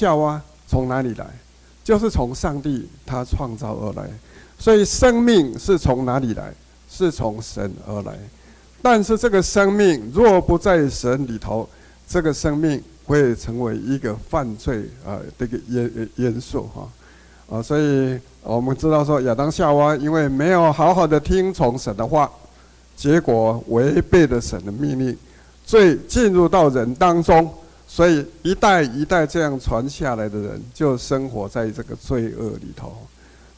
夏娃从哪里来？就是从上帝他创造而来。所以生命是从哪里来？是从神而来。但是这个生命若不在神里头，这个生命会成为一个犯罪啊，这个元元素哈啊，所以我们知道说亚当夏娃因为没有好好的听从神的话，结果违背了神的命令，罪进入到人当中，所以一代一代这样传下来的人就生活在这个罪恶里头。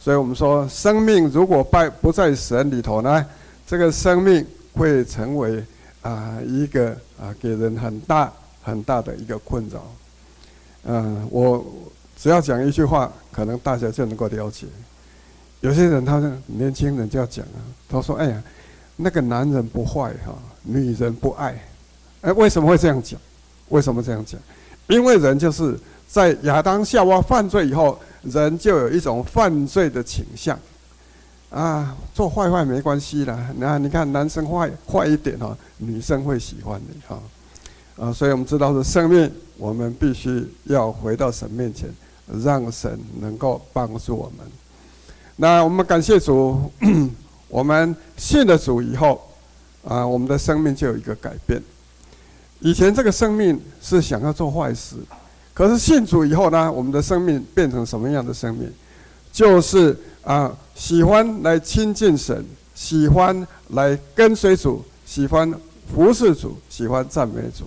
所以我们说，生命如果拜不在神里头呢，这个生命。会成为啊一个啊给人很大很大的一个困扰。嗯，我只要讲一句话，可能大家就能够了解。有些人他是年轻人就要讲啊，他说：“哎呀，那个男人不坏哈，女人不爱。”哎，为什么会这样讲？为什么这样讲？因为人就是在亚当夏娃犯罪以后，人就有一种犯罪的倾向。啊，做坏坏没关系啦。那你看，男生坏坏一点哈，女生会喜欢你哈。啊，所以我们知道是生命，我们必须要回到神面前，让神能够帮助我们。那我们感谢主，我们信了主以后，啊，我们的生命就有一个改变。以前这个生命是想要做坏事，可是信主以后呢，我们的生命变成什么样的生命？就是啊，喜欢来亲近神，喜欢来跟随主，喜欢服侍主，喜欢赞美主。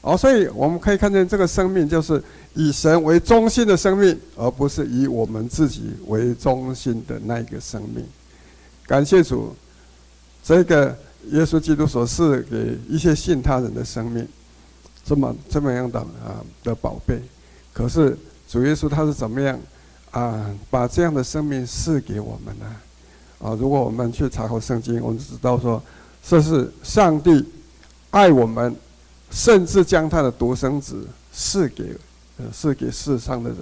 哦，所以我们可以看见这个生命就是以神为中心的生命，而不是以我们自己为中心的那一个生命。感谢主，这个耶稣基督所赐给一些信他人的生命，这么这么样的啊的宝贝。可是主耶稣他是怎么样？啊，把这样的生命赐给我们呢？啊，如果我们去查考圣经，我们就知道说，这是上帝爱我们，甚至将他的独生子赐给，呃，赐给世上的人，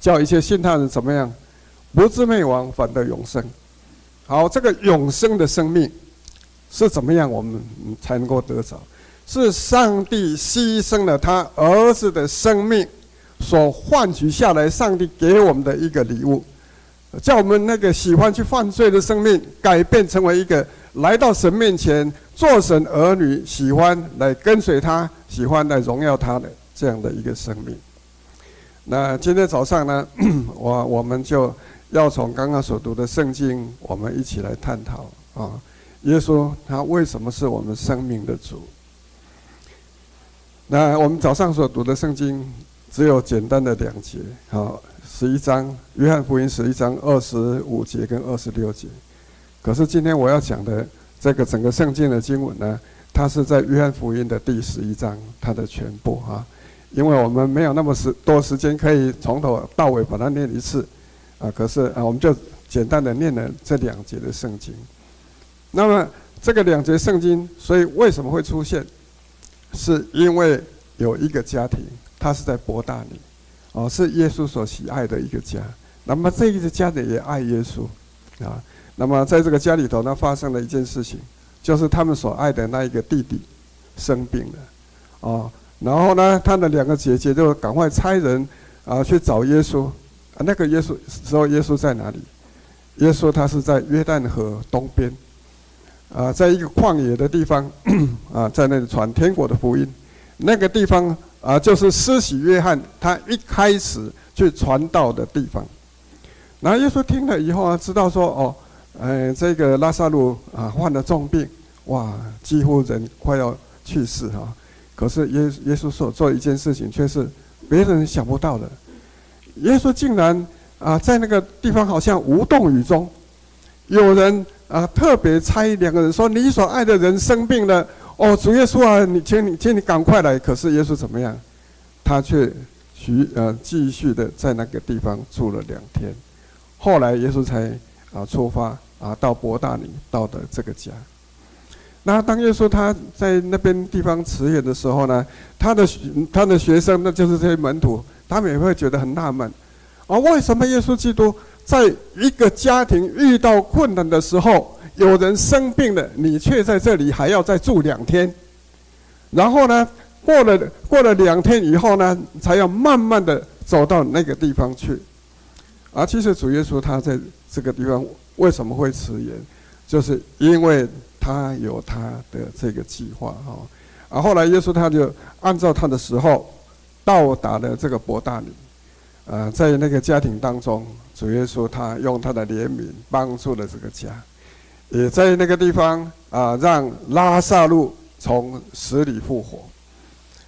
叫一些信他人怎么样，不至灭亡，反得永生。好，这个永生的生命是怎么样，我们才能够得着？是上帝牺牲了他儿子的生命。所换取下来，上帝给我们的一个礼物，叫我们那个喜欢去犯罪的生命，改变成为一个来到神面前做神儿女，喜欢来跟随他，喜欢来荣耀他的这样的一个生命。那今天早上呢，我我们就要从刚刚所读的圣经，我们一起来探讨啊，耶稣他为什么是我们生命的主？那我们早上所读的圣经。只有简单的两节，好，十一章，约翰福音十一章二十五节跟二十六节。可是今天我要讲的这个整个圣经的经文呢，它是在约翰福音的第十一章，它的全部啊，因为我们没有那么时多时间可以从头到尾把它念一次，啊，可是啊，我们就简单的念了这两节的圣经。那么这个两节圣经，所以为什么会出现？是因为有一个家庭。他是在伯大尼，哦，是耶稣所喜爱的一个家。那么这一个家里也爱耶稣，啊，那么在这个家里头呢，发生了一件事情，就是他们所爱的那一个弟弟生病了，哦，然后呢，他的两个姐姐就赶快差人啊去找耶稣。啊，那个耶稣时候耶稣在哪里？耶稣他是在约旦河东边，啊，在一个旷野的地方，啊，在那里传天国的福音，那个地方。啊，就是施洗约翰他一开始去传道的地方。然后耶稣听了以后啊，知道说哦，呃，这个拉撒路啊患了重病，哇，几乎人快要去世哈。可是耶耶稣所做一件事情，却是别人想不到的。耶稣竟然啊，在那个地方好像无动于衷。有人啊，特别差两个人说：“你所爱的人生病了。”哦，主耶稣啊，你请你请你赶快来。可是耶稣怎么样？他却继呃继续的在那个地方住了两天。后来耶稣才啊出发啊到伯大尼，到的这个家。那当耶稣他在那边地方辞演的时候呢，他的他的学生那就是这些门徒，他们也会觉得很纳闷啊，为什么耶稣基督在一个家庭遇到困难的时候？有人生病了，你却在这里还要再住两天，然后呢，过了过了两天以后呢，才要慢慢的走到那个地方去。而其实主耶稣他在这个地方为什么会迟延，就是因为他有他的这个计划哈。啊，后来耶稣他就按照他的时候到达了这个伯大尼，呃，在那个家庭当中，主耶稣他用他的怜悯帮助了这个家，也在那个地方啊，让拉撒路从死里复活。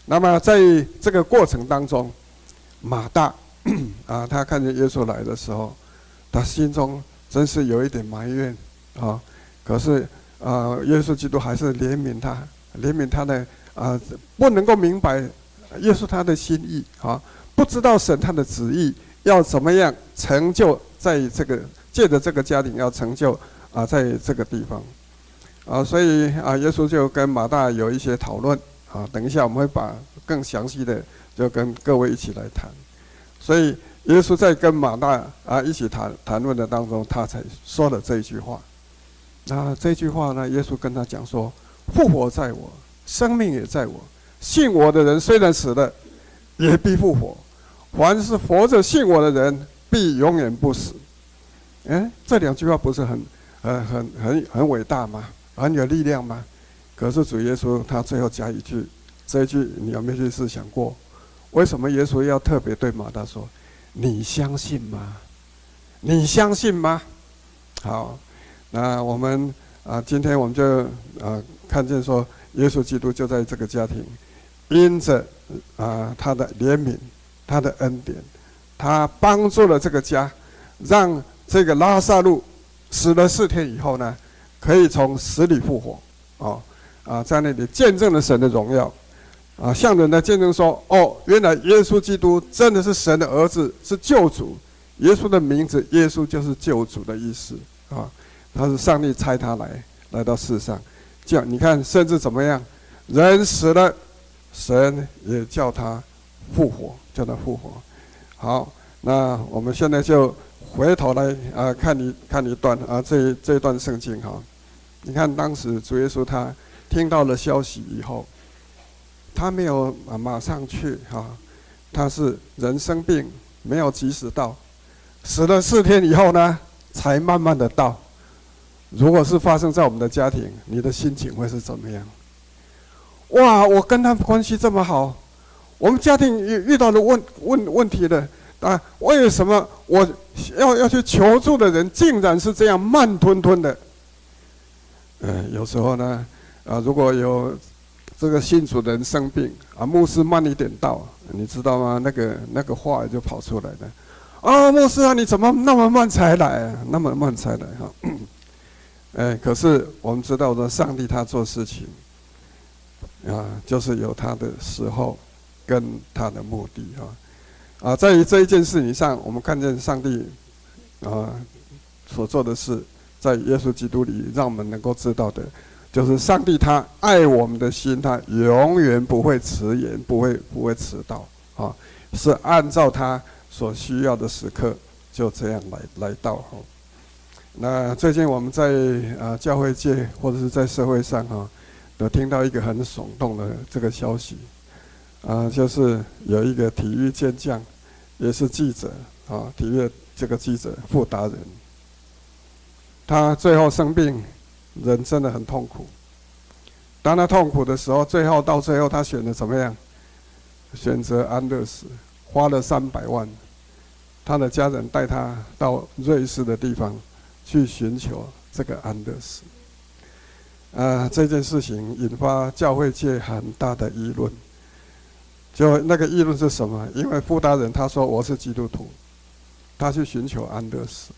那么在这个过程当中，马大。啊，他看见耶稣来的时候，他心中真是有一点埋怨啊。可是啊，耶稣基督还是怜悯他，怜悯他的啊，不能够明白耶稣他的心意啊，不知道神他的旨意要怎么样成就在这个借着这个家庭要成就啊，在这个地方啊，所以啊，耶稣就跟马大有一些讨论啊。等一下我们会把更详细的就跟各位一起来谈。所以，耶稣在跟马大啊一起谈谈论的当中，他才说了这一句话。那这句话呢，耶稣跟他讲说：“复活在我，生命也在我。信我的人虽然死了，也必复活。凡是活着信我的人，必永远不死。”哎，这两句话不是很、呃、很、很、很伟大吗？很有力量吗？可是主耶稣他最后加一句，这一句你有没有去思想过？为什么耶稣要特别对马大说：“你相信吗？你相信吗？”好，那我们啊，今天我们就啊看见说，耶稣基督就在这个家庭，因着啊他的怜悯、他的恩典，他帮助了这个家，让这个拉撒路死了四天以后呢，可以从死里复活。哦，啊，在那里见证了神的荣耀。啊，向人来见证说：“哦，原来耶稣基督真的是神的儿子，是救主。耶稣的名字，耶稣就是救主的意思啊。他是上帝差他来来到世上，这样你看，甚至怎么样，人死了，神也叫他复活，叫他复活。好，那我们现在就回头来啊，看一看一段啊，这这一段圣经哈。你看，当时主耶稣他听到了消息以后。”他没有，马上去哈，他是人生病，没有及时到，死了四天以后呢，才慢慢的到。如果是发生在我们的家庭，你的心情会是怎么样？哇，我跟他关系这么好，我们家庭遇遇到了问问问题的啊，为什么我要要去求助的人，竟然是这样慢吞吞的？呃，有时候呢，啊，如果有。这个信主人生病啊，牧师慢一点到，你知道吗？那个那个话就跑出来了。啊，牧师啊，你怎么那么慢才来？那么慢才来哈？哎，可是我们知道的，上帝他做事情啊，就是有他的时候跟他的目的哈。啊，在于这一件事情上，我们看见上帝啊所做的事，在耶稣基督里，让我们能够知道的。就是上帝他爱我们的心，他永远不会迟延，不会不会迟到啊，是按照他所需要的时刻就这样来来到哈。那最近我们在啊教会界或者是在社会上哈，都听到一个很耸动的这个消息啊，就是有一个体育健将，也是记者啊，体育这个记者傅达人，他最后生病。人真的很痛苦。当他痛苦的时候，最后到最后，他选择怎么样？选择安乐死，花了三百万。他的家人带他到瑞士的地方去寻求这个安乐死。啊，这件事情引发教会界很大的议论。就那个议论是什么？因为傅大人他说我是基督徒，他去寻求安乐死。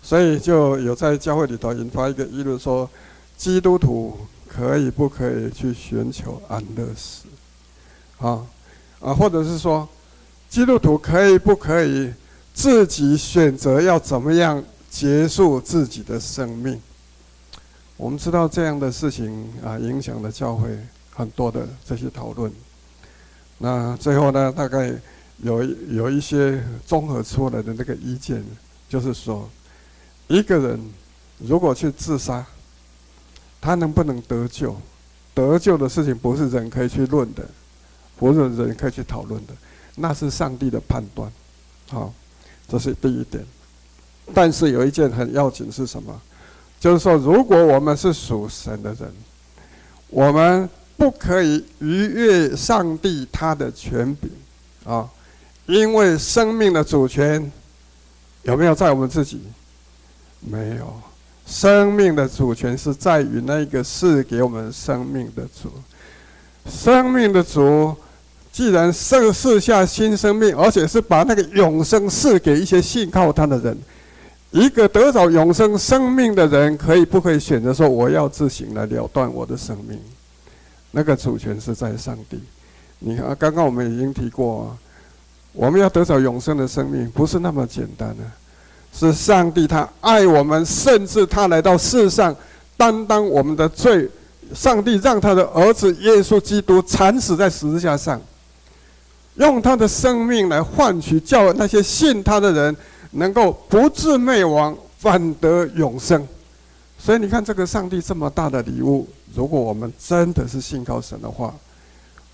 所以就有在教会里头引发一个议论，说基督徒可以不可以去寻求安乐死？啊啊，或者是说基督徒可以不可以自己选择要怎么样结束自己的生命？我们知道这样的事情啊，影响了教会很多的这些讨论。那最后呢，大概有有一些综合出来的那个意见，就是说。一个人如果去自杀，他能不能得救？得救的事情不是人可以去论的，不是人可以去讨论的。那是上帝的判断，好，这是第一点。但是有一件很要紧是什么？就是说，如果我们是属神的人，我们不可以逾越上帝他的权柄啊，因为生命的主权有没有在我们自己？没有，生命的主权是在于那个赐给我们生命的主。生命的主既然赐赐下新生命，而且是把那个永生赐给一些信靠他的人。一个得着永生生命的人，可以不可以选择说我要自行来了断我的生命？那个主权是在上帝。你看，刚刚我们已经提过，我们要得着永生的生命，不是那么简单的。是上帝他爱我们，甚至他来到世上担当我们的罪。上帝让他的儿子耶稣基督惨死在十字架上，用他的生命来换取叫那些信他的人。能够不至灭亡，反得永生。所以你看，这个上帝这么大的礼物，如果我们真的是信靠神的话，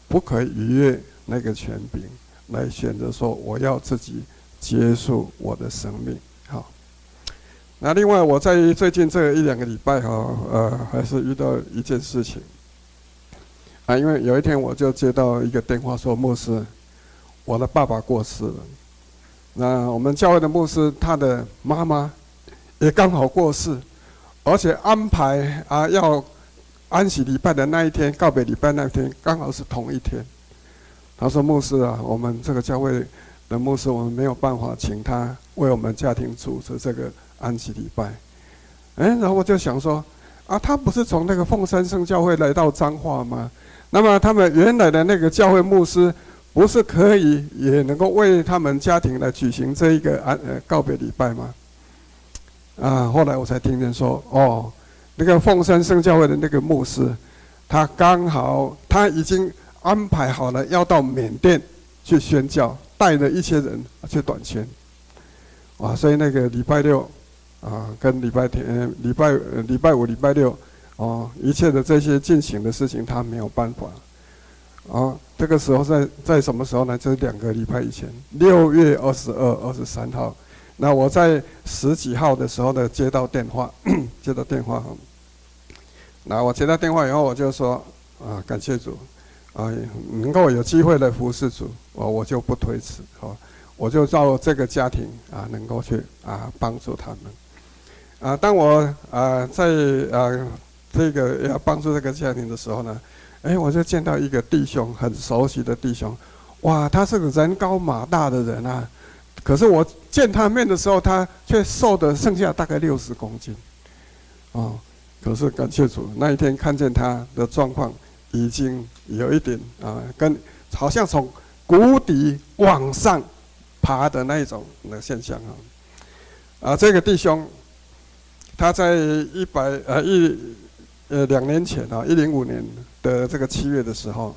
不可以逾越那个权柄，来选择说我要自己结束我的生命。好，那另外我在最近这一两个礼拜哈，呃，还是遇到一件事情啊，因为有一天我就接到一个电话说，牧师，我的爸爸过世了。那我们教会的牧师，他的妈妈也刚好过世，而且安排啊要安息礼拜的那一天，告别礼拜那天，刚好是同一天。他说：“牧师啊，我们这个教会的牧师，我们没有办法请他为我们家庭主持这个安息礼拜。”哎，然后我就想说：“啊，他不是从那个凤山圣教会来到彰化吗？那么他们原来的那个教会牧师。”不是可以也能够为他们家庭来举行这一个安呃告别礼拜吗？啊，后来我才听见说，哦，那个凤山圣教会的那个牧师，他刚好他已经安排好了要到缅甸去宣教，带着一些人去短宣。啊，所以那个礼拜六啊，跟礼拜天、礼拜礼拜五、礼拜六，哦，一切的这些进行的事情，他没有办法。啊，这个时候在在什么时候呢？就是两个礼拜以前，六月二十二、二十三号。那我在十几号的时候呢，接到电话，接到电话。那我接到电话以后，我就说啊，感谢主，啊，能够有机会来服侍主，我我就不推辞，好，我就照这个家庭啊，能够去啊帮助他们。啊，当我啊在啊这个要帮助这个家庭的时候呢。哎，我就见到一个弟兄，很熟悉的弟兄，哇，他是个人高马大的人啊，可是我见他面的时候，他却瘦的剩下大概六十公斤，哦，可是感谢主，那一天看见他的状况，已经有一点啊，跟好像从谷底往上爬的那一种的现象啊，啊，这个弟兄，他在一百呃一。呃，两年前啊，一零五年的这个七月的时候，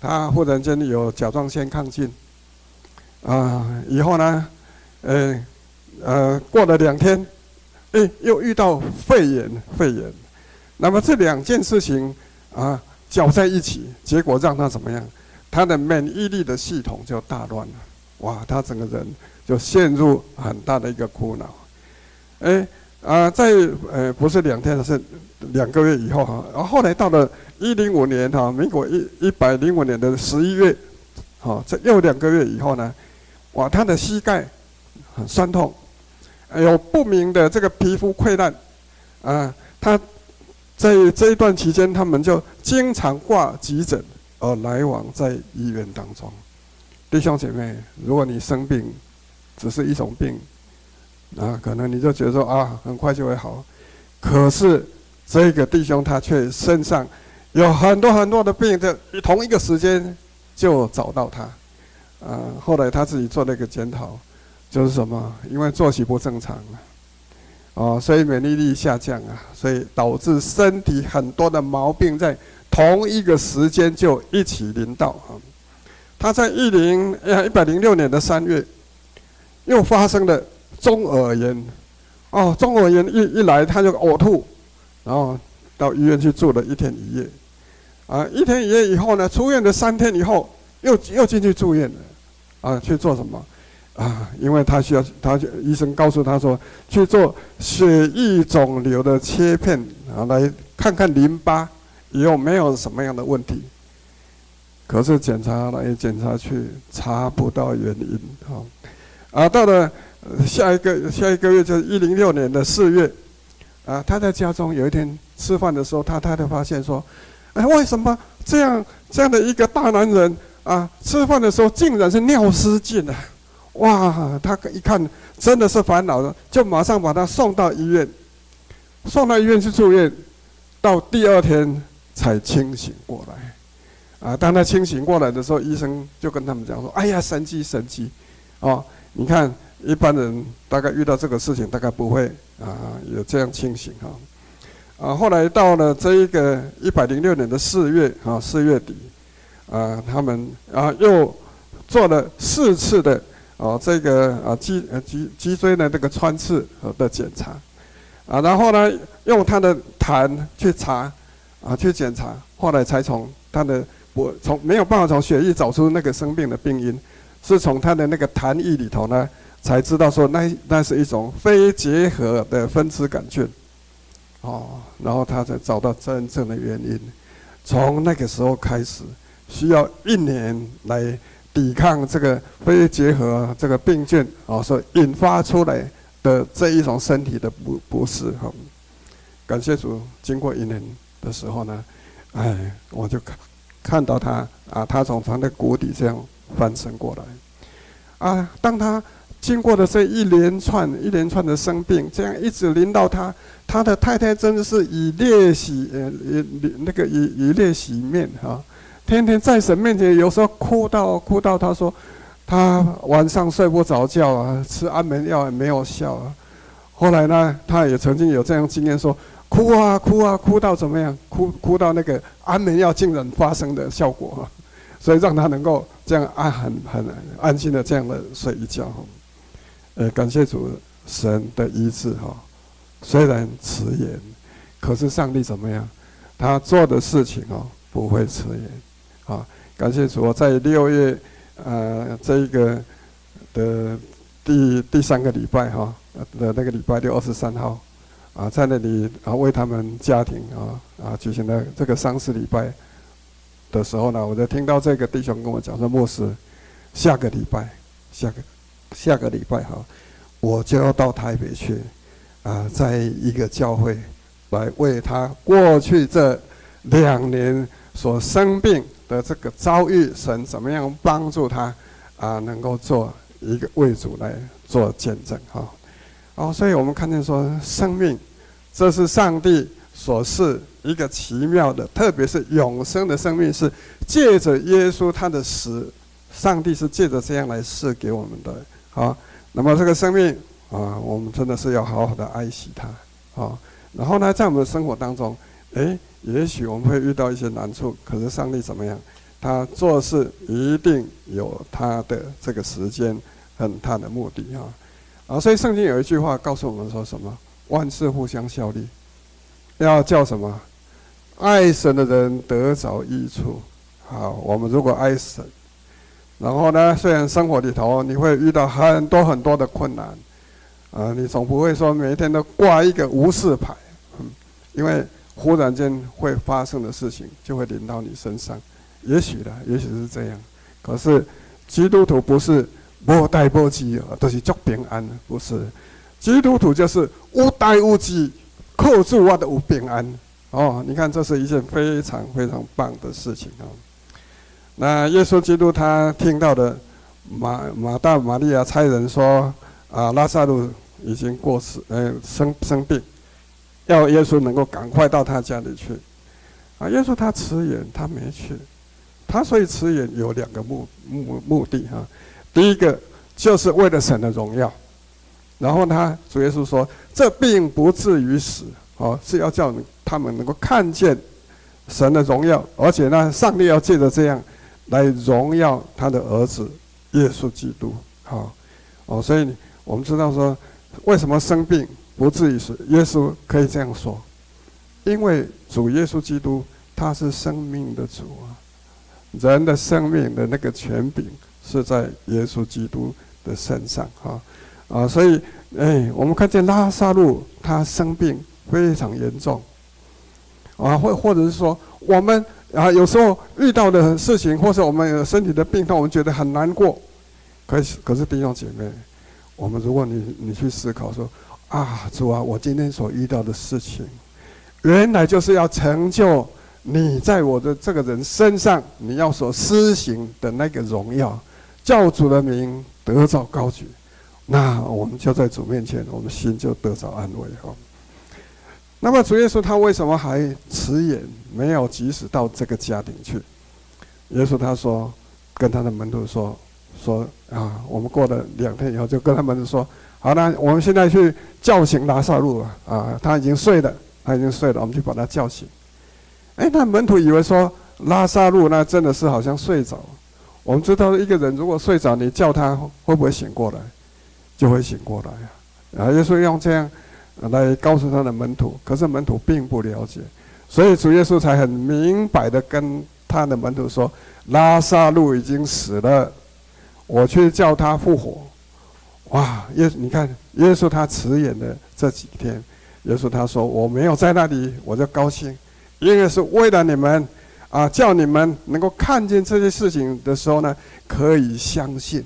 他忽然间有甲状腺亢进，啊，以后呢，呃，呃，过了两天，哎，又遇到肺炎，肺炎，那么这两件事情啊，搅在一起，结果让他怎么样？他的免疫力的系统就大乱了，哇，他整个人就陷入很大的一个苦恼，哎。啊，在呃，不是两天，是两个月以后哈。然后后来到了一零五年哈，民国一一百零五年的十一月，好，这又两个月以后呢，哇，他的膝盖很酸痛，有不明的这个皮肤溃烂，啊，他在这一段期间，他们就经常挂急诊，而来往在医院当中。弟兄姐妹，如果你生病，只是一种病。啊，可能你就觉得说啊，很快就会好，可是这个弟兄他却身上有很多很多的病，在同一个时间就找到他。啊，后来他自己做了一个检讨，就是什么？因为作息不正常啊，哦，所以免疫力下降啊，所以导致身体很多的毛病在同一个时间就一起临到啊。他在一零呃一百零六年的三月又发生了。中耳炎，哦，中耳炎一一来他就呕吐，然后到医院去住了一天一夜，啊，一天一夜以后呢，出院的三天以后又又进去住院了，啊，去做什么？啊，因为他需要，他医生告诉他说，去做血液肿瘤的切片啊，来看看淋巴有没有什么样的问题。可是检查来检查去，查不到原因。啊，啊，到了下一个下一个月就是一零六年的四月，啊，他在家中有一天吃饭的时候，他太太发现说，哎，为什么这样这样的一个大男人啊，吃饭的时候竟然是尿失禁了？哇，他一看真的是烦恼了，就马上把他送到医院，送到医院去住院，到第二天才清醒过来。啊，当他清醒过来的时候，医生就跟他们讲说：“哎呀，神奇神奇，哦，你看一般人大概遇到这个事情，大概不会啊有这样清醒哈。”啊，后来到了这一个一百零六年的四月啊，四月底，啊，他们啊又做了四次的。哦，这个啊脊呃脊脊椎的这个穿刺的检查，啊，然后呢用他的痰去查，啊去检查，后来才从他的我从没有办法从血液找出那个生病的病因，是从他的那个痰液里头呢才知道说那那是一种非结核的分支杆菌，哦，然后他才找到真正的原因，从那个时候开始需要一年来。抵抗这个非结核这个病菌啊，所引发出来的这一种身体的不不适哈。感谢主，经过一年的时候呢，哎，我就看看到他啊，他从他的谷底这样翻身过来啊。当他经过的这一连串一连串的生病，这样一直临到他，他的太太真的是以泪洗呃以那个以以泪洗面哈。天天在神面前，有时候哭到哭到，他说他晚上睡不着觉啊，吃安眠药也没有效啊。后来呢，他也曾经有这样经验，说哭啊哭啊，哭到怎么样？哭哭到那个安眠药竟然发生的效果，所以让他能够这样安很很安心的这样的睡一觉。呃，感谢主神的医治哈，虽然迟延，可是上帝怎么样？他做的事情哦不会迟延。啊，感谢主！我在六月，呃，这一个的第第三个礼拜哈的那个礼拜六二十三号，啊，在那里啊为他们家庭啊啊举行了这个丧事礼拜的时候呢，我就听到这个弟兄跟我讲说，牧师，下个礼拜，下个下个礼拜哈，我就要到台北去，啊，在一个教会来为他过去这两年所生病。的这个遭遇，神怎么样帮助他啊？能够做一个为主来做见证哈。哦，所以我们看见说，生命这是上帝所赐一个奇妙的，特别是永生的生命，是借着耶稣他的死，上帝是借着这样来赐给我们的。好，那么这个生命啊，我们真的是要好好的爱惜它啊。然后呢，在我们的生活当中，诶。也许我们会遇到一些难处，可是上帝怎么样？他做事一定有他的这个时间和他的目的啊！啊，所以圣经有一句话告诉我们说什么？万事互相效力，要叫什么？爱神的人得着益处。好，我们如果爱神，然后呢，虽然生活里头你会遇到很多很多的困难，啊，你总不会说每天都挂一个无事牌，嗯，因为。忽然间会发生的事情，就会临到你身上。也许的，也许是这样。可是基督徒不是无代无志，都是足平安。不是，基督徒就是无代无志，靠住我的无平安。哦，你看，这是一件非常非常棒的事情啊。那耶稣基督他听到的马马大、马利亚差人说：“啊，拉撒路已经过世，呃，生生病。”要耶稣能够赶快到他家里去，啊！耶稣他迟延，他没去，他所以迟延有两个目目目的哈。第一个就是为了神的荣耀，然后他主耶稣说，这并不至于死，哦，是要叫他们能够看见神的荣耀，而且呢，上帝要借着这样来荣耀他的儿子耶稣基督，好，哦，所以我们知道说，为什么生病？不至于是耶稣可以这样说，因为主耶稣基督他是生命的主啊，人的生命的那个权柄是在耶稣基督的身上哈。啊，所以哎，我们看见拉撒路他生病非常严重。啊，或或者是说我们啊有时候遇到的事情，或是我们身体的病痛，我们觉得很难过。可是可是弟兄姐妹，我们如果你你去思考说啊，主啊，我今天所遇到的事情，原来就是要成就你在我的这个人身上你要所施行的那个荣耀。教主的名得着高举，那我们就在主面前，我们心就得着安慰哈。那么主耶稣他为什么还迟延，没有及时到这个家庭去？耶稣他说，跟他的门徒说说啊，我们过了两天以后，就跟他们说，好，那我们现在去叫醒拉撒路啊，啊，他已经睡了，他已经睡了，我们去把他叫醒。哎，那门徒以为说拉撒路那真的是好像睡着。我们知道，一个人如果睡着，你叫他会不会醒过来？就会醒过来啊！啊，耶稣用这样来告诉他的门徒，可是门徒并不了解，所以主耶稣才很明白的跟他的门徒说：“拉撒路已经死了，我去叫他复活。”哇！耶，你看耶稣他迟延的这几天，耶稣他说：“我没有在那里，我就高兴，因为是为了你们。”啊，叫你们能够看见这些事情的时候呢，可以相信。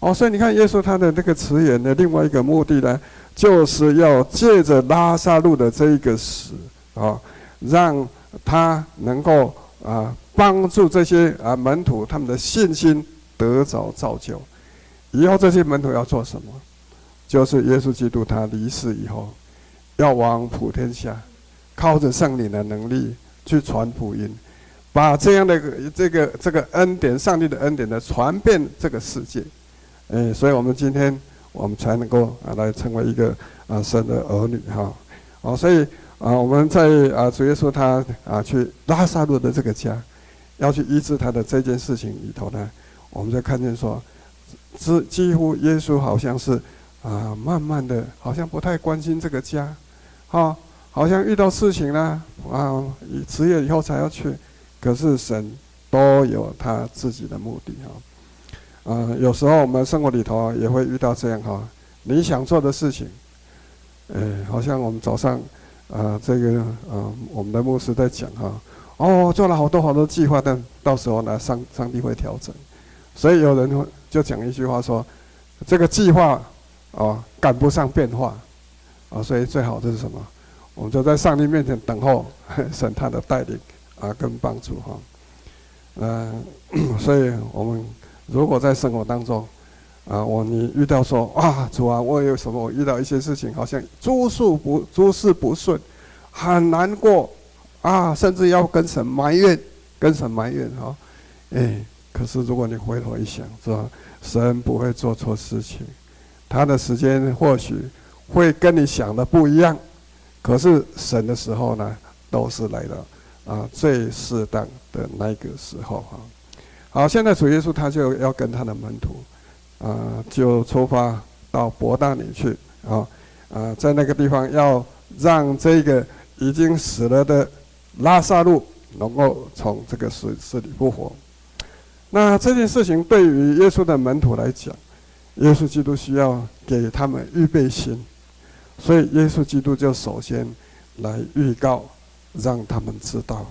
哦，所以你看，耶稣他的那个迟延的另外一个目的呢，就是要借着拉撒路的这一个死啊，让他能够啊帮助这些啊门徒他们的信心得着造就。以后这些门徒要做什么？就是耶稣基督他离世以后，要往普天下，靠着圣灵的能力去传福音。把这样的这个这个恩典，上帝的恩典呢，传遍这个世界，哎，所以我们今天我们才能够啊来成为一个啊神的儿女哈，哦，所以啊我们在啊主耶稣他啊去拉撒路的这个家，要去医治他的这件事情里头呢，我们就看见说，是几乎耶稣好像是啊慢慢的，好像不太关心这个家，哈，好像遇到事情呢啊职业以后才要去。可是神都有他自己的目的哈，啊，有时候我们生活里头也会遇到这样哈，你想做的事情，哎，好像我们早上啊，这个啊，我们的牧师在讲哈，哦，做了好多好多计划，但到时候呢，上上帝会调整，所以有人就讲一句话说，这个计划啊赶不上变化，啊，所以最好的是什么？我们就在上帝面前等候 神他的带领。啊，跟帮助哈，嗯、所以我们如果在生活当中，啊，我你遇到说啊，主啊，我有什么？我遇到一些事情，好像诸事不诸事不顺，很难过啊，甚至要跟神埋怨，跟神埋怨哈，哎，可是如果你回头一想，是吧？神不会做错事情，他的时间或许会跟你想的不一样，可是神的时候呢，都是来的。啊，最适当的那个时候哈，好，现在主耶稣他就要跟他的门徒，啊，就出发到伯大尼去啊，啊，在那个地方要让这个已经死了的拉撒路能够从这个死死里复活。那这件事情对于耶稣的门徒来讲，耶稣基督需要给他们预备心，所以耶稣基督就首先来预告。让他们知道，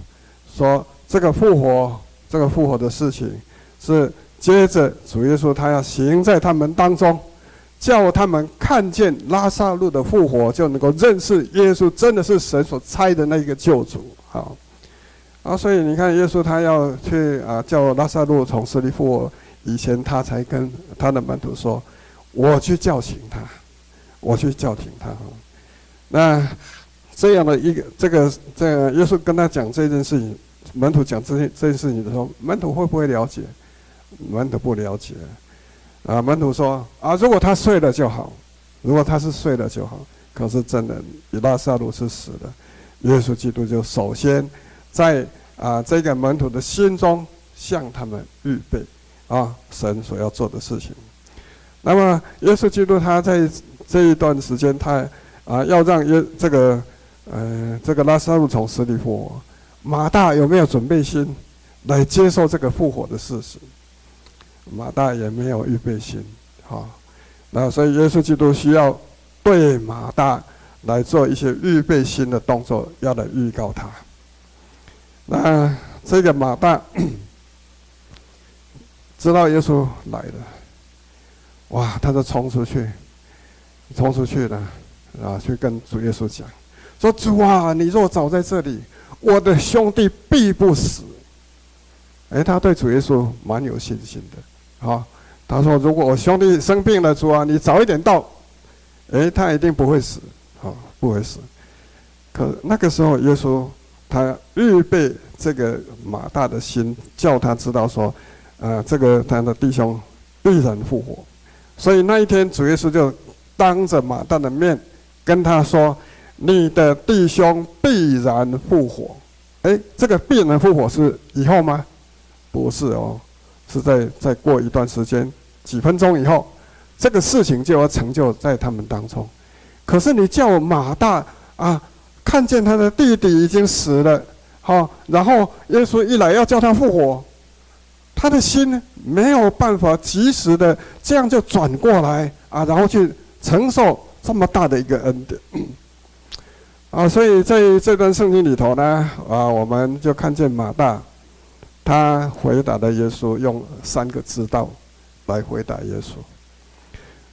说这个复活，这个复活的事情，是接着主耶稣他要行在他们当中，叫他们看见拉撒路的复活，就能够认识耶稣真的是神所差的那个救主。好，啊，所以你看，耶稣他要去啊叫拉撒路从死里复活以前，他才跟他的门徒说：“我去叫醒他，我去叫醒他。”那。这样的一个这个这个，耶稣跟他讲这件事情，门徒讲这件这件事情的时候，门徒会不会了解？门徒不了解，啊，门徒说啊，如果他睡了就好，如果他是睡了就好。可是真的，拉撒路是死的，耶稣基督就首先在啊这个门徒的心中向他们预备啊神所要做的事情。那么耶稣基督他在这一段时间，他啊要让耶这个。呃，这个拉撒路从死里复活，马大有没有准备心来接受这个复活的事实？马大也没有预备心，好，那所以耶稣基督需要对马大来做一些预备心的动作，要来预告他。那这个马大知道耶稣来了，哇，他就冲出去，冲出去了，啊，去跟主耶稣讲，说主啊，你若早在这里，我的兄弟必不死。哎，他对主耶稣蛮有信心的。好，他说：“如果我兄弟生病了，主啊，你早一点到，哎，他一定不会死，好，不会死。可那个时候，耶稣他预备这个马大的心，叫他知道说，呃，这个他的弟兄必然复活。所以那一天，主耶稣就当着马大的面跟他说：‘你的弟兄必然复活。’诶，这个必然复活是以后吗？不是哦。”是在再过一段时间，几分钟以后，这个事情就要成就在他们当中。可是你叫马大啊，看见他的弟弟已经死了，好，然后耶稣一来要叫他复活，他的心没有办法及时的这样就转过来啊，然后去承受这么大的一个恩典啊。所以在这段圣经里头呢，啊，我们就看见马大。他回答的耶稣用三个知道来回答耶稣。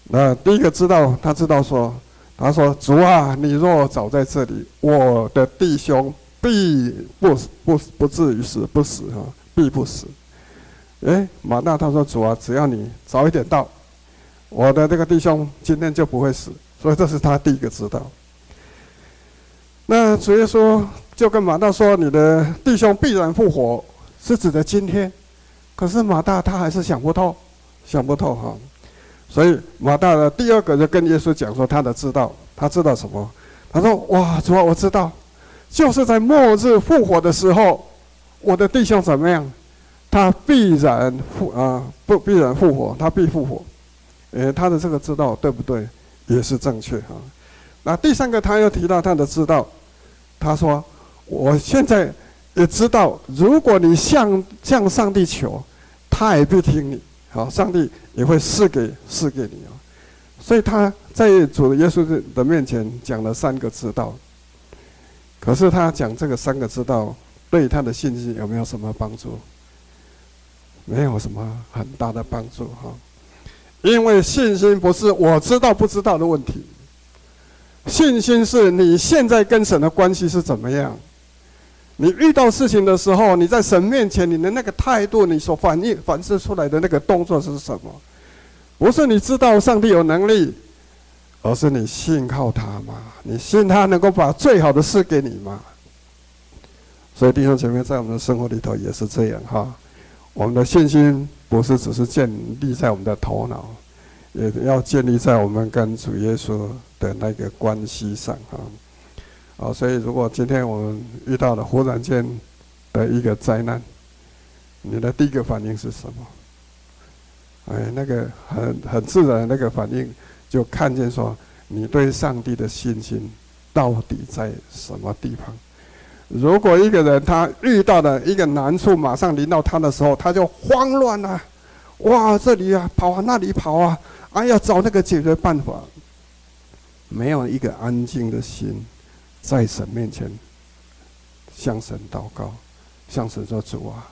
那第一个知道，他知道说，他说：“主啊，你若早在这里，我的弟兄必不不不至于死，不死哈，必不死。”哎，马大他说：“主啊，只要你早一点到，我的这个弟兄今天就不会死。”所以这是他第一个知道。那主耶稣就跟马大说：“你的弟兄必然复活。”是指的今天，可是马大他还是想不透，想不透哈，所以马大的第二个就跟耶稣讲说他的知道，他知道什么？他说：哇，主啊，我知道，就是在末日复活的时候，我的弟兄怎么样？他必然复啊，不必然复活，他必复活。诶，他的这个知道对不对？也是正确哈。那第三个他又提到他的知道，他说：我现在。也知道，如果你向向上帝求，他也不听你。好，上帝也会赐给赐给你啊。所以他在主耶稣的面前讲了三个知道。可是他讲这个三个知道，对他的信心有没有什么帮助？没有什么很大的帮助哈。因为信心不是我知道不知道的问题，信心是你现在跟神的关系是怎么样。你遇到事情的时候，你在神面前，你的那个态度，你所反应、反射出来的那个动作是什么？不是你知道上帝有能力，而是你信靠他吗？你信他能够把最好的事给你吗？所以弟兄姐妹，在我们的生活里头也是这样哈。我们的信心不是只是建立在我们的头脑，也要建立在我们跟主耶稣的那个关系上哈。啊，所以如果今天我们遇到了忽然间的一个灾难，你的第一个反应是什么？哎，那个很很自然的那个反应，就看见说你对上帝的信心到底在什么地方？如果一个人他遇到了一个难处，马上临到他的时候，他就慌乱了，哇，这里啊跑啊，那里跑啊，啊要找那个解决办法，没有一个安静的心。在神面前向神祷告，向神说：“主啊，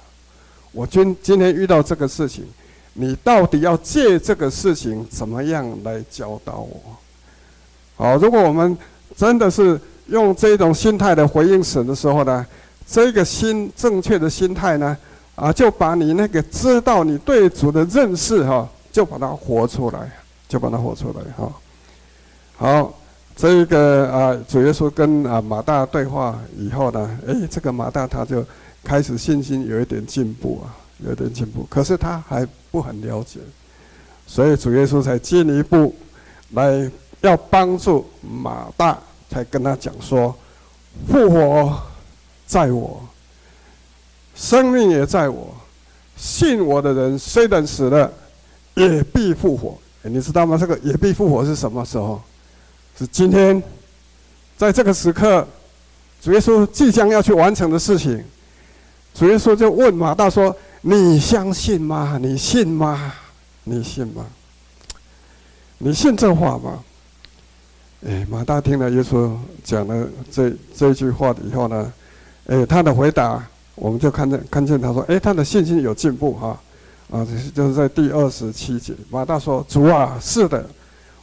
我今今天遇到这个事情，你到底要借这个事情怎么样来教导我？”好，如果我们真的是用这种心态来回应神的时候呢，这个心正确的心态呢，啊，就把你那个知道你对主的认识哈，就把它活出来，就把它活出来哈。好。这个啊，主耶稣跟啊马大对话以后呢，诶，这个马大他就开始信心有一点进步啊，有点进步。可是他还不很了解，所以主耶稣才进一步来要帮助马大，才跟他讲说：复活在我，生命也在我，信我的人虽然死了，也必复活。你知道吗？这个也必复活是什么时候？是今天，在这个时刻，主耶稣即将要去完成的事情。主耶稣就问马大说：“你相信吗？你信吗？你信吗？你信这话吗？哎，马大听了耶稣讲了这这句话以后呢，哎，他的回答我们就看见看见他说，哎，他的信心有进步哈，啊，就是在第二十七节，马大说：“主啊，是的，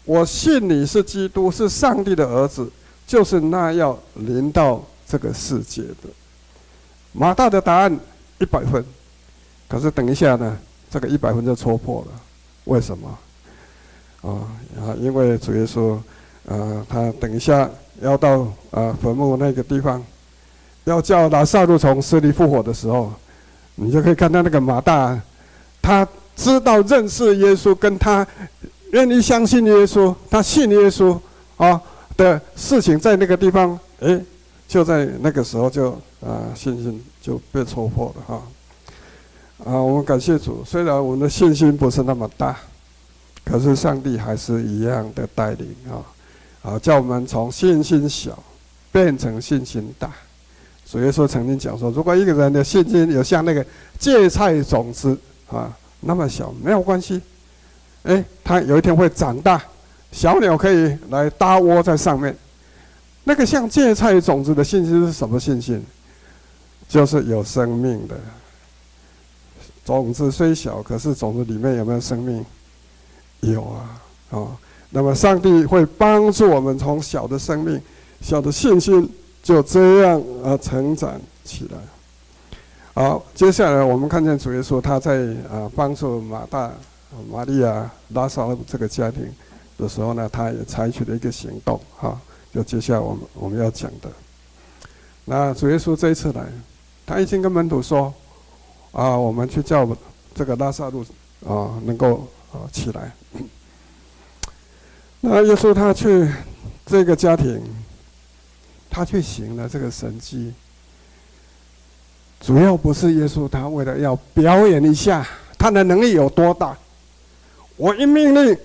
我信你是基督，是上帝的儿子，就是那要临到这个世界的。”马大的答案一百分，可是等一下呢，这个一百分就戳破了，为什么？啊啊，因为主耶稣。啊，他等一下要到啊坟墓那个地方，要叫拿撒路从死里复活的时候，你就可以看到那个马大，他知道认识耶稣，跟他愿意相信耶稣，他信耶稣啊的事情，在那个地方，哎，就在那个时候就啊信心就被戳破了哈。啊，我们感谢主，虽然我们的信心不是那么大，可是上帝还是一样的带领啊。啊，叫我们从信心小变成信心大。主耶稣曾经讲说，如果一个人的信心有像那个芥菜种子啊那么小，没有关系，哎，他有一天会长大，小鸟可以来搭窝在上面。那个像芥菜种子的信心是什么信心？就是有生命的。种子虽小，可是种子里面有没有生命？有啊，啊。那么，上帝会帮助我们从小的生命、小的信心就这样啊成长起来。好，接下来我们看见主耶稣他在啊帮助马大、玛利亚、拉撒路这个家庭的时候呢，他也采取了一个行动。哈，就接下来我们我们要讲的。那主耶稣这一次来，他已经跟门徒说：啊，我们去叫这个拉萨路啊能够啊起来。那耶稣他去这个家庭，他去行了这个神迹，主要不是耶稣他为了要表演一下他的能力有多大，我一命令，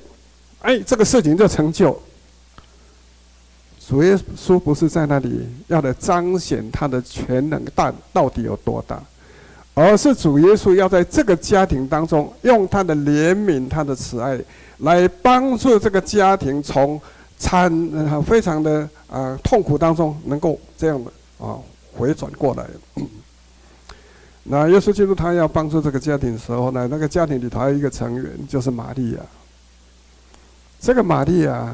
哎，这个事情就成就。主耶稣不是在那里要来彰显他的全能大到底有多大，而是主耶稣要在这个家庭当中用他的怜悯、他的慈爱。来帮助这个家庭从惨非常的啊痛苦当中，能够这样的啊回转过来。那耶稣基督他要帮助这个家庭的时候呢，那个家庭里头还有一个成员就是玛利亚。这个玛利亚，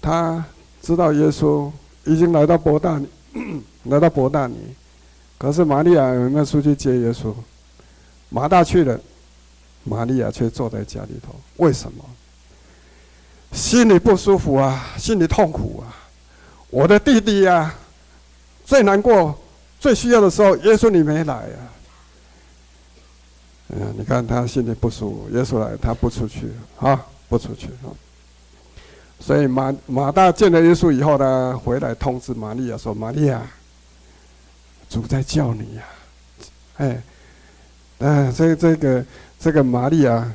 他知道耶稣已经来到伯大尼，来到伯大尼，可是玛利亚有没有出去接耶稣？马大去了。玛利亚却坐在家里头，为什么？心里不舒服啊，心里痛苦啊！我的弟弟呀、啊，最难过、最需要的时候，耶稣你没来啊！嗯，你看他心里不舒服，耶稣来，他不出去啊，不出去啊。所以马马大见了耶稣以后呢，回来通知玛利亚说：“玛利亚，主在叫你呀、啊！”哎，嗯，这这个。这个玛利亚，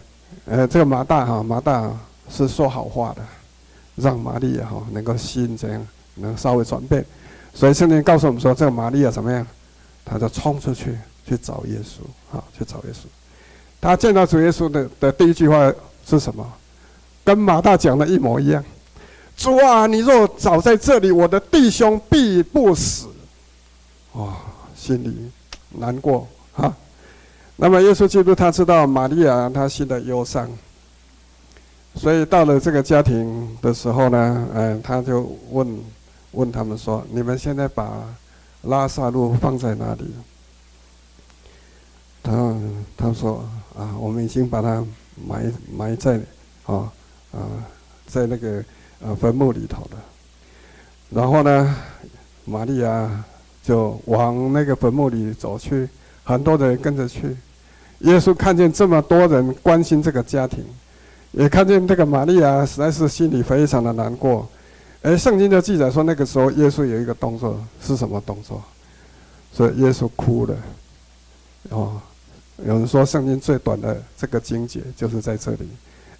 呃，这个马大哈，马大是说好话的，让玛利亚哈能够心这样能稍微转变。所以圣经告诉我们说，这个玛利亚怎么样？他就冲出去去找耶稣，啊，去找耶稣。他见到主耶稣的的第一句话是什么？跟马大讲的一模一样。主啊，你若早在这里，我的弟兄必不死。哇，心里难过哈。那么耶稣基督他知道玛利亚她心的忧伤，所以到了这个家庭的时候呢，嗯，他就问问他们说：“你们现在把拉萨路放在哪里？”他他说：“啊，我们已经把它埋埋在啊啊在那个呃坟墓里头了。”然后呢，玛利亚就往那个坟墓里走去。很多人跟着去，耶稣看见这么多人关心这个家庭，也看见这个玛利亚，实在是心里非常的难过。哎，圣经的记载说，那个时候耶稣有一个动作，是什么动作？所以耶稣哭了。哦，有人说圣经最短的这个经节就是在这里，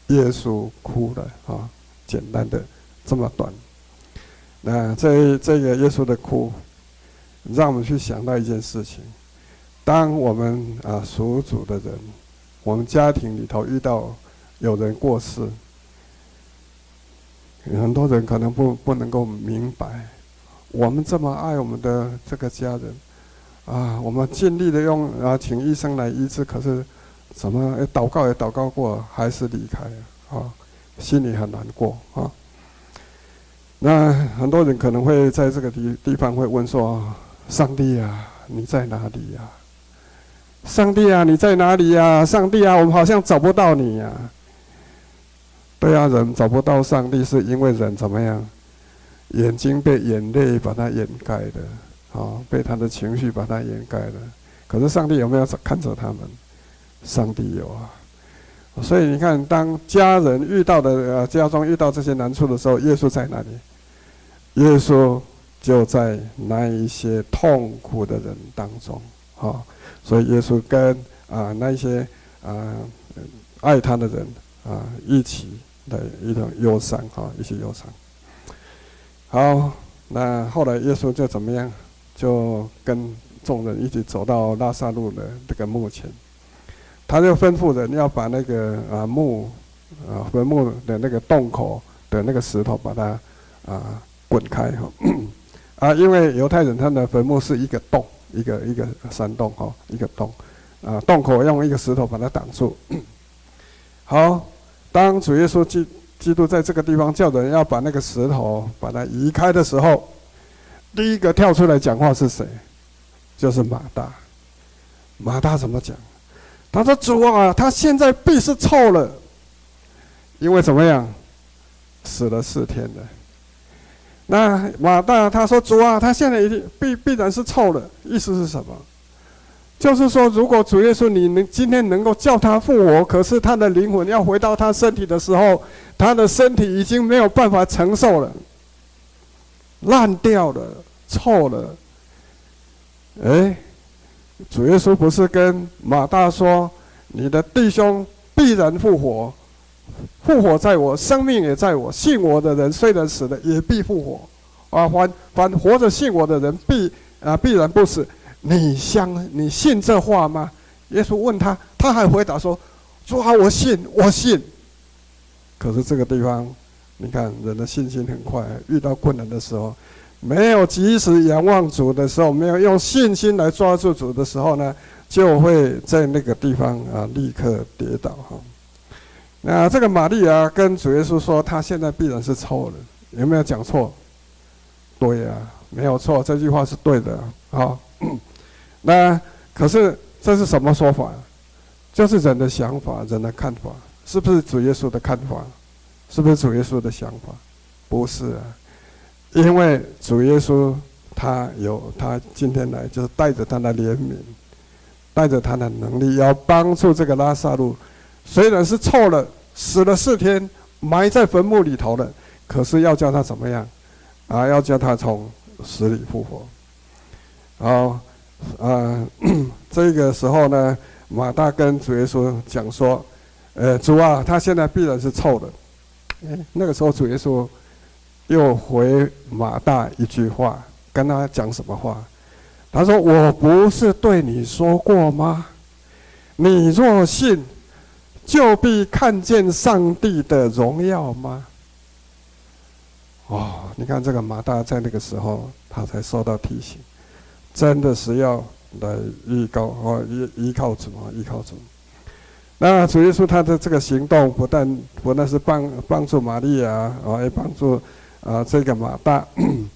耶稣哭了啊、哦，简单的这么短。那这这个耶稣的哭，让我们去想到一件事情。当我们啊属主的人，我们家庭里头遇到有人过世，很多人可能不不能够明白，我们这么爱我们的这个家人，啊，我们尽力的用啊请医生来医治，可是怎么祷告也祷告过，还是离开啊，心里很难过啊。那很多人可能会在这个地地方会问说：“上帝啊，你在哪里呀？”上帝啊，你在哪里呀？上帝啊，我们好像找不到你呀。对啊，人找不到上帝，是因为人怎么样？眼睛被眼泪把它掩盖了，啊，被他的情绪把它掩盖了。可是上帝有没有看着他们？上帝有啊。所以你看，当家人遇到的呃家中遇到这些难处的时候，耶稣在哪里？耶稣就在那一些痛苦的人当中，啊。所以耶稣跟啊那些啊爱他的人啊一起的一种忧伤哈，一些忧伤。好，那后来耶稣就怎么样？就跟众人一起走到拉萨路的这个墓前，他就吩咐人要把那个啊墓啊坟墓的那个洞口的那个石头把它啊滚开哈 啊，因为犹太人他的坟墓是一个洞。一个一个山洞哈，一个洞，啊，洞口用一个石头把它挡住。好，当主耶稣基基督在这个地方叫人要把那个石头把它移开的时候，第一个跳出来讲话是谁？就是马大。马大怎么讲？他说：“主啊，他现在必是臭了，因为怎么样？死了四天了。”那马大他说：“主啊，他现在一定必必然是臭了。意思是什么？就是说，如果主耶稣你能今天能够叫他复活，可是他的灵魂要回到他身体的时候，他的身体已经没有办法承受了，烂掉了，臭了。哎，主耶稣不是跟马大说：你的弟兄必然复活。”复活在我，生命也在我。信我的人虽然死了，也必复活。啊，凡凡活着信我的人必，啊必然不死。你相你信这话吗？耶稣问他，他还回答说：“主啊，我信，我信。”可是这个地方，你看人的信心很快，遇到困难的时候，没有及时仰望主的时候，没有用信心来抓住主的时候呢，就会在那个地方啊立刻跌倒哈。那这个玛利亚跟主耶稣说，他现在必然是错了，有没有讲错？对呀、啊，没有错，这句话是对的。好，那可是这是什么说法？就是人的想法，人的看法，是不是主耶稣的看法？是不是主耶稣的想法？不是啊，因为主耶稣他有他今天来就是带着他的怜悯，带着他的能力，要帮助这个拉撒路。虽然是臭了，死了四天，埋在坟墓里头了，可是要叫他怎么样？啊，要叫他从死里复活。好，啊，这个时候呢，马大跟主耶稣讲说：“呃，主啊，他现在必然是臭的。”哎，那个时候主耶稣又回马大一句话，跟他讲什么话？他说：“我不是对你说过吗？你若信。”就必看见上帝的荣耀吗？哦，你看这个马大在那个时候，他才受到提醒，真的是要来依靠哦，依依靠主啊，依靠主。那主耶稣他的这个行动，不但不但是帮帮助玛利亚啊，也帮助啊这个马大。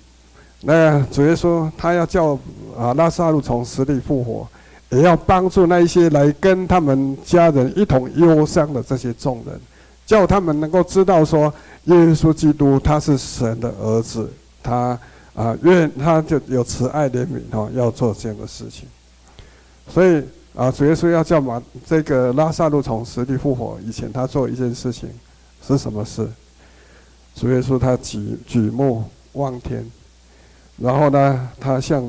那主耶稣他要叫啊拉萨路从死里复活。也要帮助那一些来跟他们家人一同忧伤的这些众人，叫他们能够知道说，耶稣基督他是神的儿子，他啊愿他就有慈爱怜悯哈，要做这样的事情。所以啊，主耶稣要叫马这个拉撒路从死里复活以前，他做一件事情是什么事？主耶稣他举举目望天，然后呢，他向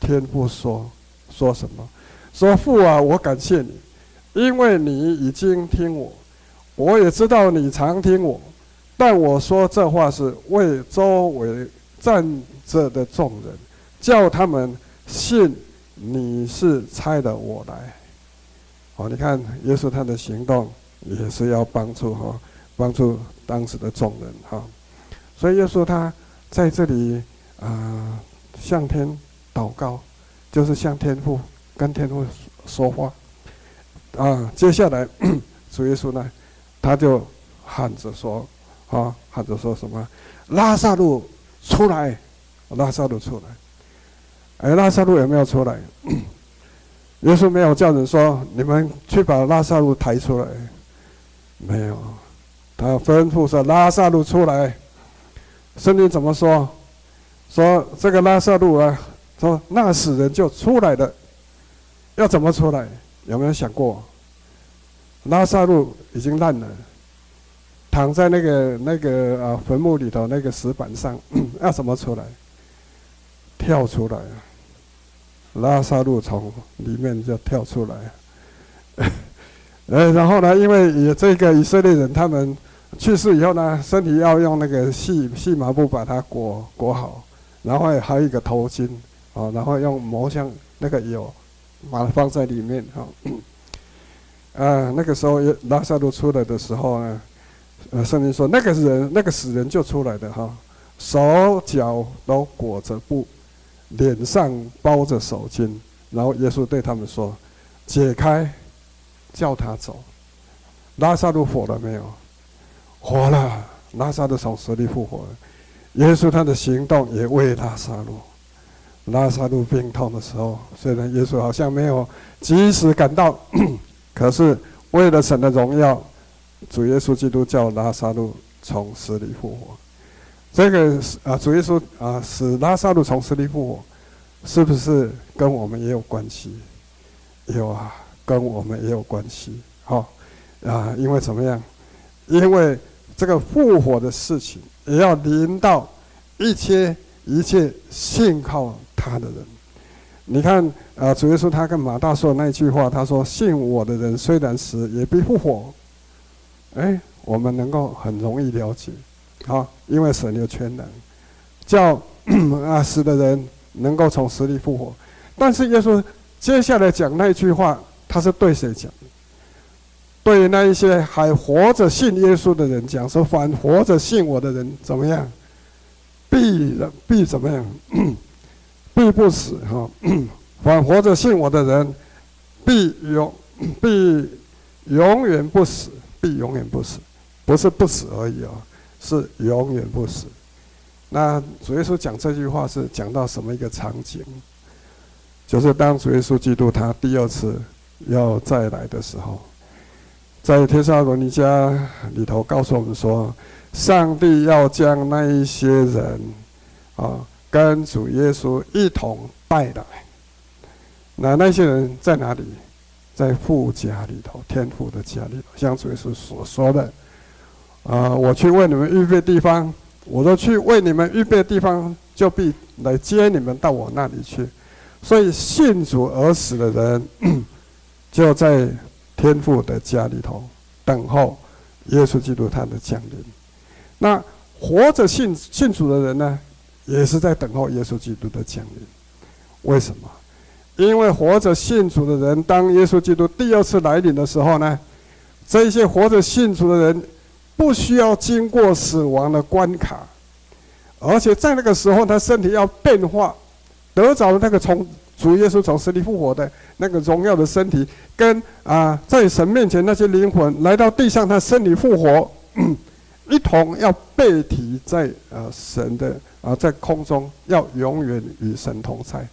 天父说说什么？说父啊，我感谢你，因为你已经听我，我也知道你常听我，但我说这话是为周围站着的众人，叫他们信你是差的我来。哦，你看耶稣他的行动也是要帮助哈，帮助当时的众人哈。所以耶稣他在这里啊、向天祷告，就是向天父跟天父说话啊。接下来 主耶稣呢，他就喊着说啊，喊着说什么？拉撒路出来，拉萨路出来。哎，拉萨路有没有出来？耶稣没有叫人说：“你们去把拉萨路抬出来。”没有，他吩咐说：“拉萨路出来。”圣经怎么说？说这个拉萨路啊，说那死人就出来了。要怎么出来？有没有想过？拉萨路已经烂了，躺在那个那个啊坟墓里头那个石板上，要怎么出来？跳出来！拉萨路从里面就跳出来，呃，然后呢，因为也这个以色列人他们去世以后呢，身体要用那个细细麻布把它裹裹好，然后还有一个头巾，啊，然后用磨香那个油把它放在里面，哈，啊，那个时候拉萨路出来的时候呢，呃，圣经说那个人那个死人就出来的哈，手脚都裹着布。脸上包着手巾，然后耶稣对他们说：“解开，叫他走。”拉撒路活了没有？活了。拉撒路从死里复活了。耶稣他的行动也为拉撒路。拉撒路病痛的时候，虽然耶稣好像没有及时赶到，可是为了神的荣耀，主耶稣基督叫拉撒路从死里复活。这个啊，主耶稣啊，使拉撒路从死里复活，是不是跟我们也有关系？有啊，跟我们也有关系。好啊，因为怎么样？因为这个复活的事情也要临到一切一切信靠他的人。你看啊，主耶稣他跟马大说那句话，他说：“信我的人虽然死，也必复活。”哎，我们能够很容易了解。好，因为神有全能，叫 啊死的人能够从死里复活。但是耶稣接下来讲那句话，他是对谁讲？对那一些还活着信耶稣的人讲，说凡活着信我的人怎么样？必必怎么样？必不死哈！凡活着信我的人，必永必永远不死，必永远不死，不是不死而已啊。是永远不死。那主耶稣讲这句话是讲到什么一个场景？就是当主耶稣基督他第二次要再来的时候，在帖撒罗尼迦里头告诉我们说，上帝要将那一些人啊跟主耶稣一同带来。那那些人在哪里？在父家里头，天父的家里头，像主耶稣所说的。啊！我去为你们预备地方，我说去为你们预备地方，就必来接你们到我那里去。所以信主而死的人，就在天父的家里头等候耶稣基督他的降临。那活着信信主的人呢，也是在等候耶稣基督的降临。为什么？因为活着信主的人，当耶稣基督第二次来临的时候呢，这些活着信主的人。不需要经过死亡的关卡，而且在那个时候，他身体要变化，得着那个从主耶稣从死里复活的那个荣耀的身体，跟啊在神面前那些灵魂来到地上，他身体复活，一同要被提在啊神的啊在空中，要永远与神同在。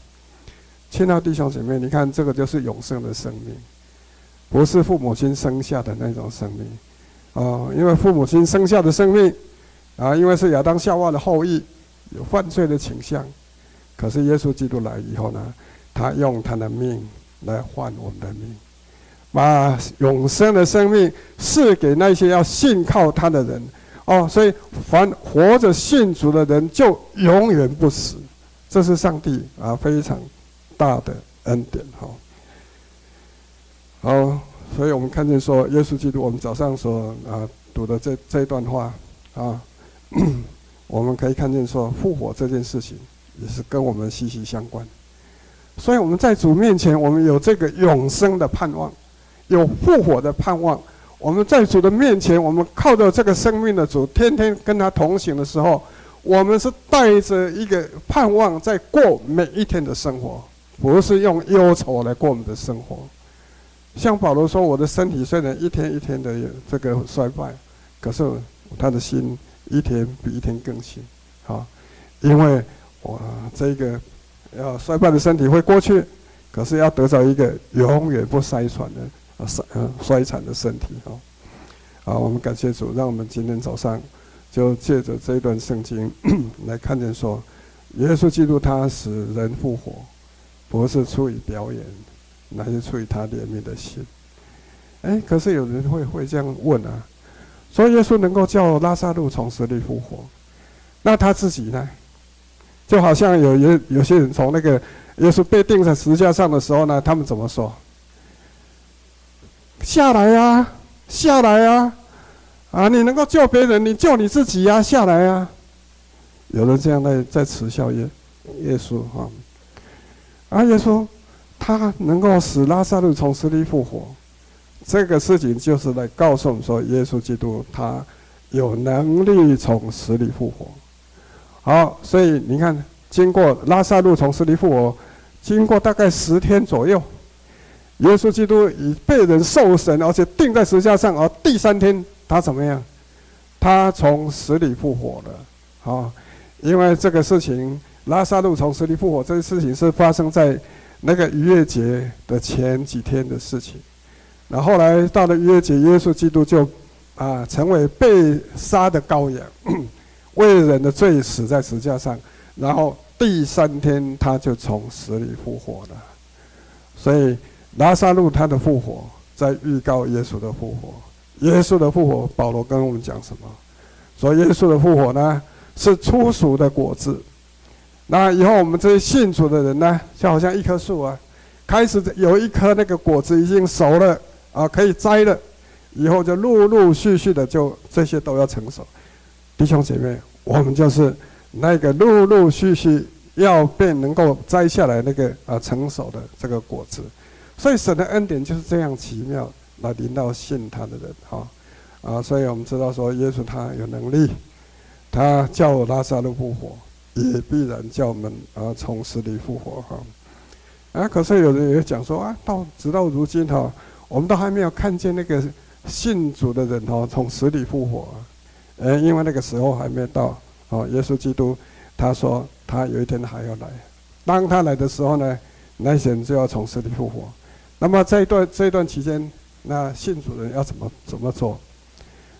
亲爱的弟兄姐妹，你看这个就是永生的生命，不是父母亲生下的那种生命。啊，因为父母亲生下的生命，啊，因为是亚当夏娃的后裔，有犯罪的倾向。可是耶稣基督来以后呢，他用他的命来换我们的命，把永生的生命赐给那些要信靠他的人。哦，所以凡活着信主的人就永远不死，这是上帝啊非常大的恩典。哈，好。所以我们看见说，耶稣基督，我们早上所啊读的这这一段话啊，我们可以看见说，复活这件事情也是跟我们息息相关。所以我们在主面前，我们有这个永生的盼望，有复活的盼望。我们在主的面前，我们靠着这个生命的主，天天跟他同行的时候，我们是带着一个盼望在过每一天的生活，不是用忧愁来过我们的生活。像保罗说：“我的身体虽然一天一天的这个衰败，可是他的心一天比一天更新。”啊，因为我这个要衰败的身体会过去，可是要得到一个永远不衰残的。啊，衰嗯衰残的身体啊，好，我们感谢主，让我们今天早上就借着这一段圣经来看见说，耶稣基督他使人复活，不是出于表演，乃是出于他怜悯的心。哎，可是有人会会这样问啊，说耶稣能够叫拉撒路从死里复活，那他自己呢？就好像有有有些人从那个耶稣被钉在十字架上的时候呢，他们怎么说？下来呀、啊，下来呀、啊，啊！你能够救别人，你救你自己呀、下来呀、有人这样在在耻笑耶耶稣啊！啊，耶稣他能够使拉撒路从死里复活，这个事情就是来告诉我们说，耶稣基督他有能力从死里复活。好，所以你看，经过拉撒路从死里复活，经过大概十天左右。耶稣基督已被人受审，而且钉在十字架上。而第三天，他怎么样？他从死里复活了。啊，因为这个事情，拉撒路从死里复活，这个事情是发生在那个逾越节的前几天的事情。那后来到了逾越节，耶稣基督就啊成为被杀的羔羊，为人的罪死在十字架上。然后第三天，他就从死里复活了。所以。拉撒路他的复活，在预告耶稣的复活。耶稣的复活，保罗跟我们讲什么？说耶稣的复活呢，是初熟的果子。那以后我们这些信主的人呢，就好像一棵树啊，开始有一颗那个果子已经熟了啊，可以摘了。以后就陆陆续续的就这些都要成熟。弟兄姐妹，我们就是那个陆陆续续要变能够摘下来那个啊成熟的这个果子。所以神的恩典就是这样奇妙，来临到信他的人，哈，啊，所以我们知道说，耶稣他有能力，他叫拉撒路复活，也必然叫我们啊从死里复活，哈，啊，可是有人也讲说啊，到直到如今哈，我们都还没有看见那个信主的人哈从死里复活，呃，因为那个时候还没到，哦，耶稣基督他说他有一天还要来，当他来的时候呢，那些人就要从死里复活。那么这一段这一段期间，那信主人要怎么怎么做？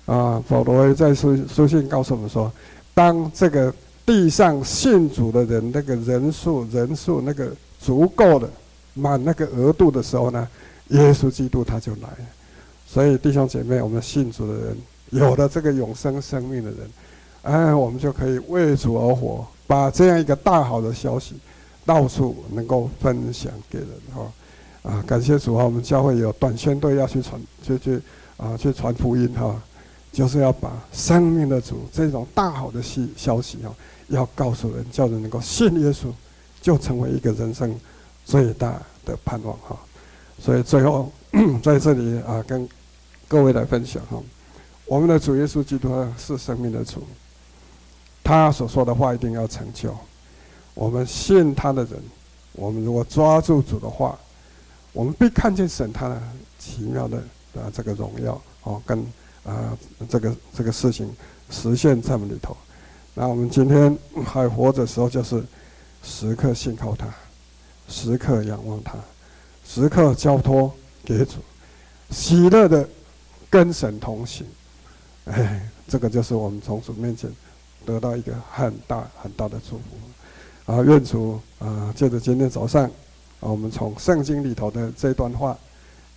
啊，保罗在书书信告诉我们说，当这个地上信主的人那个人数人数那个足够的满那个额度的时候呢，耶稣基督他就来了。所以弟兄姐妹，我们信主的人有了这个永生生命的人，哎，我们就可以为主而活，把这样一个大好的消息到处能够分享给人哈。啊，感谢主啊！我们教会有短宣队要去传，去去啊，去传福音哈，就是要把生命的主这种大好的信消息哈，要告诉人，叫人能够信耶稣，就成为一个人生最大的盼望哈。所以最后 在这里啊，跟各位来分享哈，我们的主耶稣基督是生命的主，他所说的话一定要成就。我们信他的人，我们如果抓住主的话。我们必看见神他的奇妙的啊这个荣耀哦，跟啊这个这个事情实现在我们里头。那我们今天还活着时候，就是时刻信靠他，时刻仰望他，时刻交托给主，喜乐的跟神同行。哎，这个就是我们从主面前得到一个很大很大的祝福。啊，愿主啊，借着今天早上。啊我们从圣经里头的这段话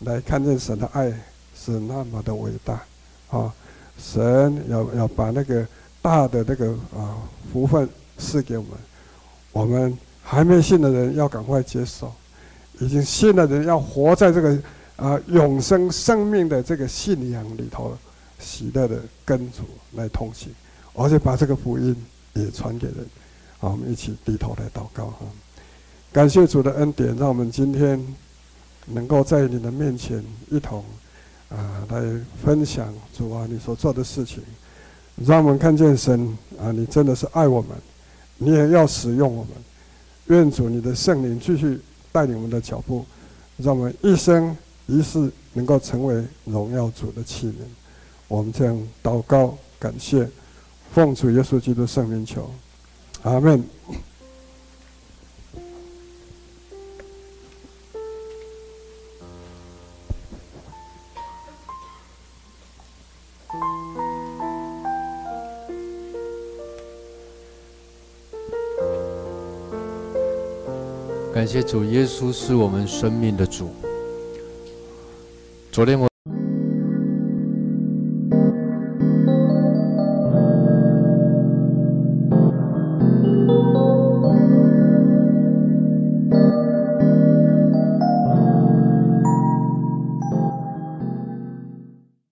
来看见神的爱是那么的伟大啊！神要要把那个大的那个啊福分赐给我们，我们还没信的人要赶快接受，已经信的人要活在这个啊永生生命的这个信仰里头，喜乐的跟主来同行，而且把这个福音也传给人。好，我们一起低头来祷告哈。感谢主的恩典，让我们今天能够在你的面前一同啊来分享主啊你所做的事情，让我们看见神啊，你真的是爱我们，你也要使用我们。愿主你的圣灵继续带领我们的脚步，让我们一生一世能够成为荣耀主的器皿。我们这样祷告，感谢，奉主耶稣基督圣灵求，阿门。感谢主，耶稣是我们生命的主。昨天我。